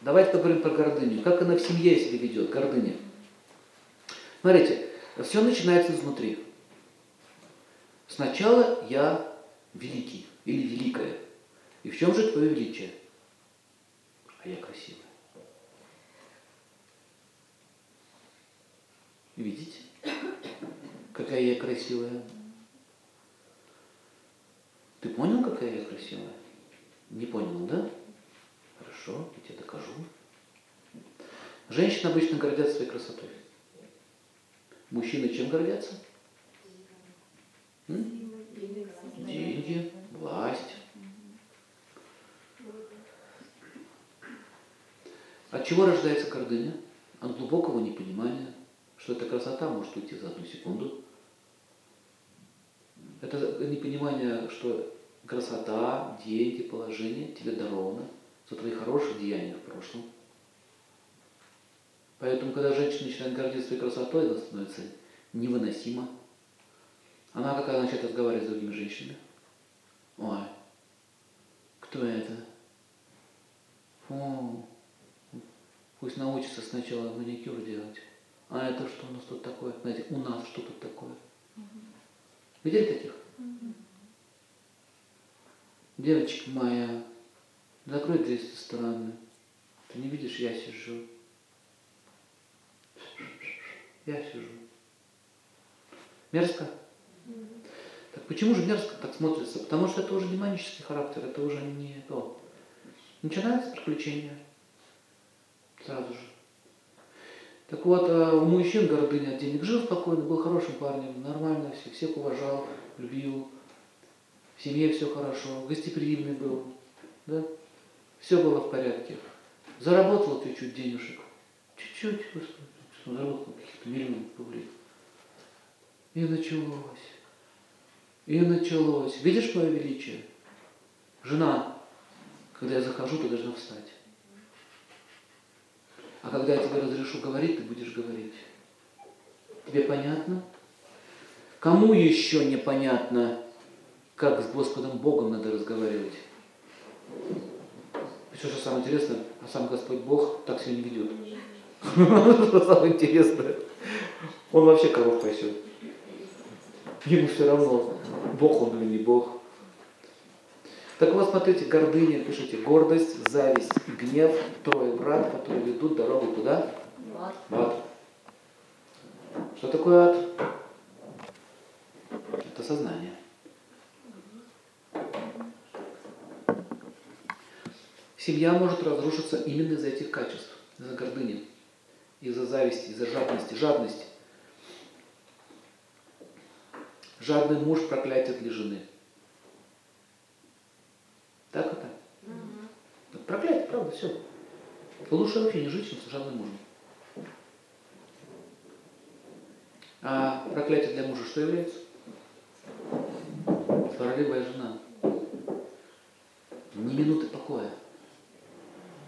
Давайте поговорим про гордыню. Как она в семье себя ведет, гордыня. Смотрите, все начинается изнутри. Сначала я великий или великая. И в чем же твое величие? А я красивая. Видите? Какая я красивая. Ты понял, какая я красивая? Не понял, да? Хорошо, я тебе докажу. Женщины обычно гордятся своей красотой. Мужчины чем гордятся? М? Деньги, власть. От чего рождается гордыня? От глубокого непонимания, что эта красота может уйти за одну секунду. Это непонимание, что красота, деньги, положение тебе даровано за твои хорошие деяния в прошлом. Поэтому, когда женщина начинает гордиться своей красотой, она становится невыносима. Она какая начинает разговаривать с другими женщинами. Ой, кто это? Фу, пусть научится сначала маникюр делать. А это что у нас тут такое? Знаете, у нас что тут такое? Видели таких? Девочка моя, закрой дверь со стороны. Ты не видишь, я сижу. Я сижу. Мерзко? Так почему же мерзко так смотрится? Потому что это уже не манический характер, это уже не то. Начинается приключение. Сразу же. Так вот, а у мужчин гордыня от денег жил спокойно, был хорошим парнем, нормально все, всех уважал, любил, в семье все хорошо, гостеприимный был, да? Все было в порядке. Заработал чуть-чуть денежек, чуть-чуть, заработал каких-то миллионов рублей. И началось. И началось. Видишь мое величие? Жена, когда я захожу, ты должна встать. А когда я тебе разрешу говорить, ты будешь говорить. Тебе понятно? Кому еще непонятно, как с Господом Богом надо разговаривать? Все, что самое интересное, а сам Господь Бог так себя не ведет. Что самое интересное. Он вообще коров пасет. Ему все равно, Бог он или не Бог. Так вот, смотрите, гордыня, пишите, гордость, зависть, гнев, трое врат, которые ведут дорогу туда? В ад. Что такое ад? Это сознание. Семья может разрушиться именно из-за этих качеств, из-за гордыни, из-за зависти, из-за жадности. Жадность. Жадный муж проклятие для жены. Так это? Угу. Проклятие, правда, все. Лучше вообще не жить, чем с жадным мужем. А проклятие для мужа что является? Сварливая жена. Ни минуты покоя.